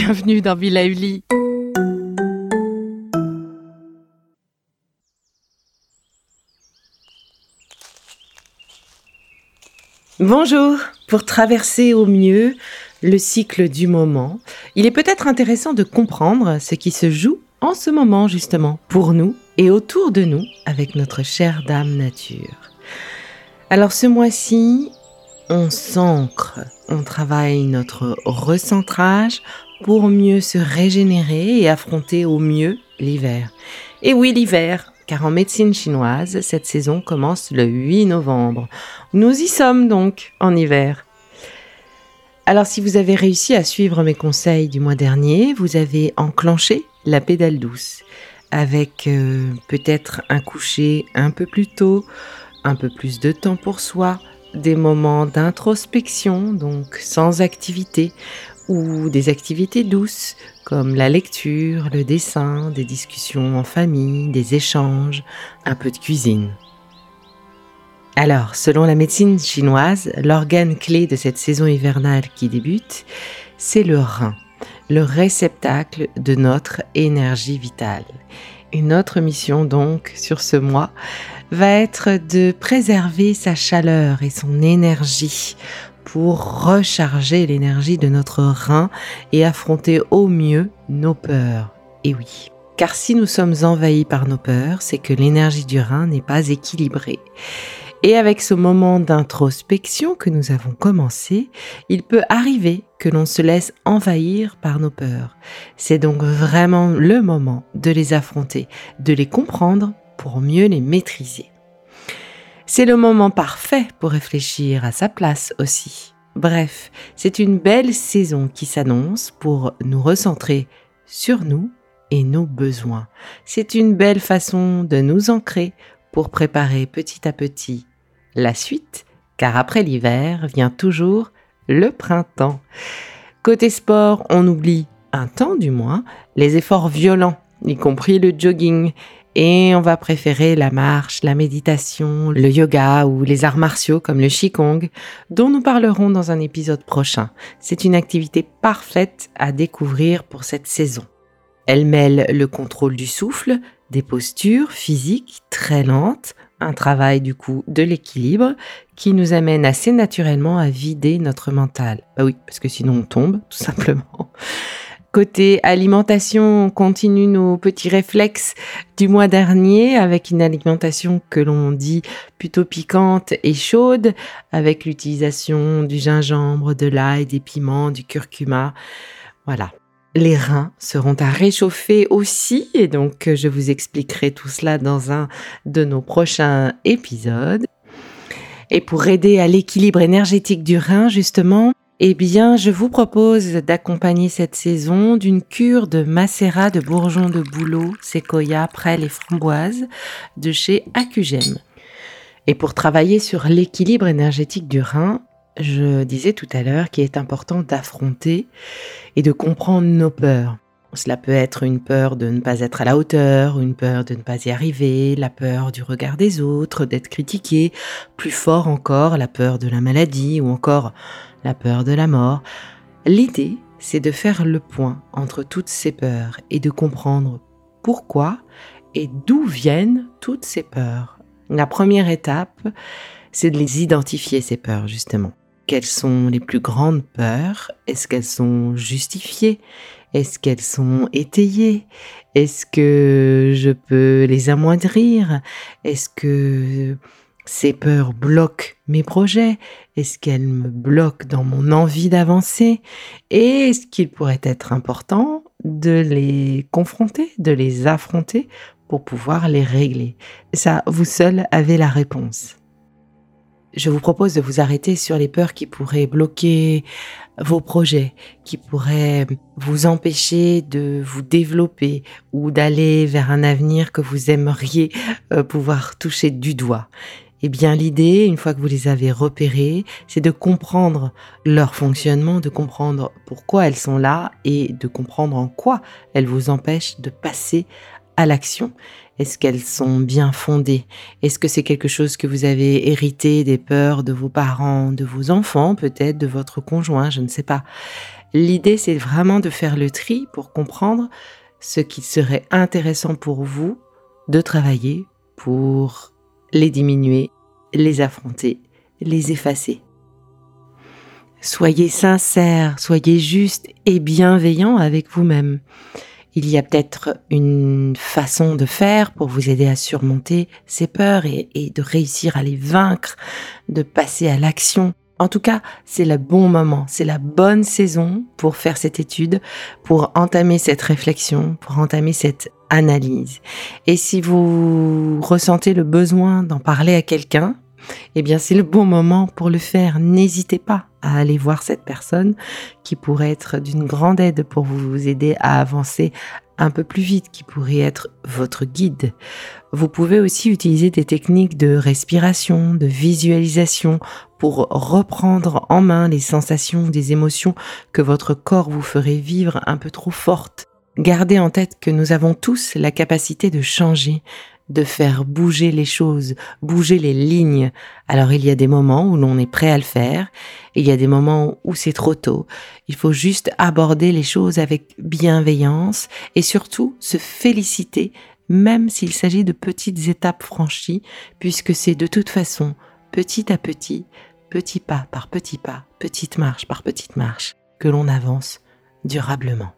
bienvenue dans Villa Uli. Bonjour, pour traverser au mieux le cycle du moment, il est peut-être intéressant de comprendre ce qui se joue en ce moment justement, pour nous et autour de nous, avec notre chère Dame Nature. Alors ce mois-ci, on s'ancre, on travaille notre recentrage pour mieux se régénérer et affronter au mieux l'hiver. Et oui, l'hiver, car en médecine chinoise, cette saison commence le 8 novembre. Nous y sommes donc en hiver. Alors si vous avez réussi à suivre mes conseils du mois dernier, vous avez enclenché la pédale douce avec euh, peut-être un coucher un peu plus tôt, un peu plus de temps pour soi, des moments d'introspection, donc sans activité, ou des activités douces comme la lecture, le dessin, des discussions en famille, des échanges, un peu de cuisine. Alors, selon la médecine chinoise, l'organe clé de cette saison hivernale qui débute, c'est le rein, le réceptacle de notre énergie vitale. Et notre mission donc sur ce mois va être de préserver sa chaleur et son énergie pour recharger l'énergie de notre rein et affronter au mieux nos peurs. Et oui. Car si nous sommes envahis par nos peurs, c'est que l'énergie du rein n'est pas équilibrée. Et avec ce moment d'introspection que nous avons commencé, il peut arriver que l'on se laisse envahir par nos peurs. C'est donc vraiment le moment de les affronter, de les comprendre pour mieux les maîtriser. C'est le moment parfait pour réfléchir à sa place aussi. Bref, c'est une belle saison qui s'annonce pour nous recentrer sur nous et nos besoins. C'est une belle façon de nous ancrer pour préparer petit à petit la suite, car après l'hiver vient toujours le printemps. Côté sport, on oublie, un temps du moins, les efforts violents, y compris le jogging, et on va préférer la marche, la méditation, le yoga ou les arts martiaux comme le Qigong, dont nous parlerons dans un épisode prochain. C'est une activité parfaite à découvrir pour cette saison. Elle mêle le contrôle du souffle, des postures physiques très lentes, un travail du coup de l'équilibre qui nous amène assez naturellement à vider notre mental. Bah oui, parce que sinon on tombe, tout simplement. Côté alimentation, on continue nos petits réflexes du mois dernier avec une alimentation que l'on dit plutôt piquante et chaude, avec l'utilisation du gingembre, de l'ail, des piments, du curcuma. Voilà. Les reins seront à réchauffer aussi et donc je vous expliquerai tout cela dans un de nos prochains épisodes. Et pour aider à l'équilibre énergétique du rein, justement, eh bien, je vous propose d'accompagner cette saison d'une cure de macérat de bourgeons de bouleau, séquoia, prêle et framboise de chez Acugem. Et pour travailler sur l'équilibre énergétique du rein, je disais tout à l'heure qu'il est important d'affronter et de comprendre nos peurs. Cela peut être une peur de ne pas être à la hauteur, une peur de ne pas y arriver, la peur du regard des autres, d'être critiqué, plus fort encore la peur de la maladie ou encore la peur de la mort. L'idée, c'est de faire le point entre toutes ces peurs et de comprendre pourquoi et d'où viennent toutes ces peurs. La première étape, c'est de les identifier, ces peurs, justement. Quelles sont les plus grandes peurs? Est-ce qu'elles sont justifiées? Est-ce qu'elles sont étayées? Est-ce que je peux les amoindrir? Est-ce que ces peurs bloquent mes projets? Est-ce qu'elles me bloquent dans mon envie d'avancer? Et est-ce qu'il pourrait être important de les confronter, de les affronter pour pouvoir les régler? Ça, vous seul avez la réponse. Je vous propose de vous arrêter sur les peurs qui pourraient bloquer vos projets, qui pourraient vous empêcher de vous développer ou d'aller vers un avenir que vous aimeriez euh, pouvoir toucher du doigt. Eh bien, l'idée, une fois que vous les avez repérées, c'est de comprendre leur fonctionnement, de comprendre pourquoi elles sont là et de comprendre en quoi elles vous empêchent de passer à l'action? Est-ce qu'elles sont bien fondées? Est-ce que c'est quelque chose que vous avez hérité des peurs de vos parents, de vos enfants, peut-être de votre conjoint, je ne sais pas. L'idée, c'est vraiment de faire le tri pour comprendre ce qui serait intéressant pour vous de travailler pour les diminuer, les affronter, les effacer. Soyez sincère, soyez juste et bienveillant avec vous-même. Il y a peut-être une façon de faire pour vous aider à surmonter ces peurs et, de réussir à les vaincre, de passer à l'action. En tout cas, c'est le bon moment, c'est la bonne saison pour faire cette étude, pour entamer cette réflexion, pour entamer cette analyse. Et si vous ressentez le besoin d'en parler à quelqu'un, eh bien c'est le bon moment pour le faire. N'hésitez pas à aller voir cette personne qui pourrait être d'une grande aide pour vous aider à avancer un peu plus vite, qui pourrait être votre guide. Vous pouvez aussi utiliser des techniques de respiration, de visualisation pour reprendre en main les sensations, des émotions que votre corps vous ferait vivre un peu trop fortes. Gardez en tête que nous avons tous la capacité de changer, de faire bouger les choses, bouger les lignes. Alors il y a des moments où l'on est prêt à le faire, il y a des moments où c'est trop tôt. Il faut juste aborder les choses avec bienveillance et surtout se féliciter même s'il s'agit de petites étapes franchies, puisque c'est de toute façon petit à petit, petit pas par petit pas, petite marche par petite marche, que l'on avance durablement.